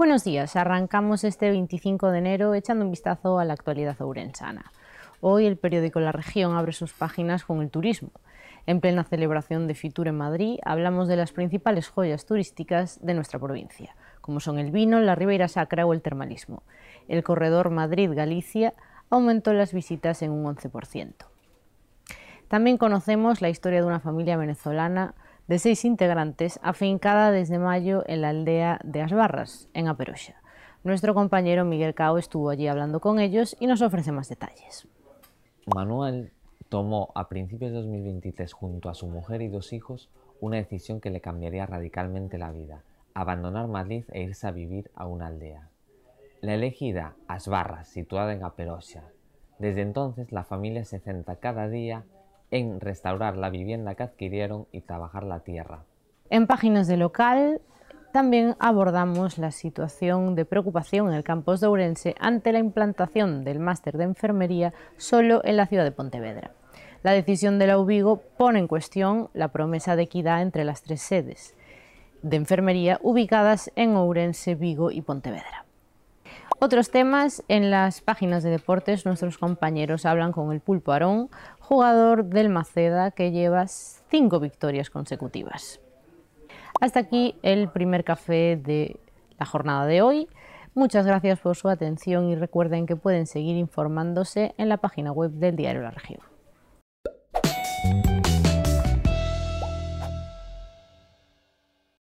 Buenos días, arrancamos este 25 de enero echando un vistazo a la actualidad ourensana. Hoy el periódico La Región abre sus páginas con el turismo. En plena celebración de Fitur en Madrid hablamos de las principales joyas turísticas de nuestra provincia, como son el vino, la Ribeira Sacra o el termalismo. El corredor Madrid-Galicia aumentó las visitas en un 11%. También conocemos la historia de una familia venezolana de seis integrantes afincada desde mayo en la aldea de Asbarras, en Aperoxa. Nuestro compañero Miguel Cao estuvo allí hablando con ellos y nos ofrece más detalles. Manuel tomó a principios de 2023 junto a su mujer y dos hijos una decisión que le cambiaría radicalmente la vida, abandonar Madrid e irse a vivir a una aldea. La elegida Asbarras, situada en Aperoxa. Desde entonces la familia se centra cada día en restaurar la vivienda que adquirieron y trabajar la tierra. En páginas de local también abordamos la situación de preocupación en el campus de Ourense ante la implantación del máster de enfermería solo en la ciudad de Pontevedra. La decisión de la UBIGO pone en cuestión la promesa de equidad entre las tres sedes de enfermería ubicadas en Ourense, Vigo y Pontevedra. Otros temas en las páginas de deportes, nuestros compañeros hablan con el Pulpo Arón, jugador del Maceda que lleva cinco victorias consecutivas. Hasta aquí el primer café de la jornada de hoy. Muchas gracias por su atención y recuerden que pueden seguir informándose en la página web del Diario La Región.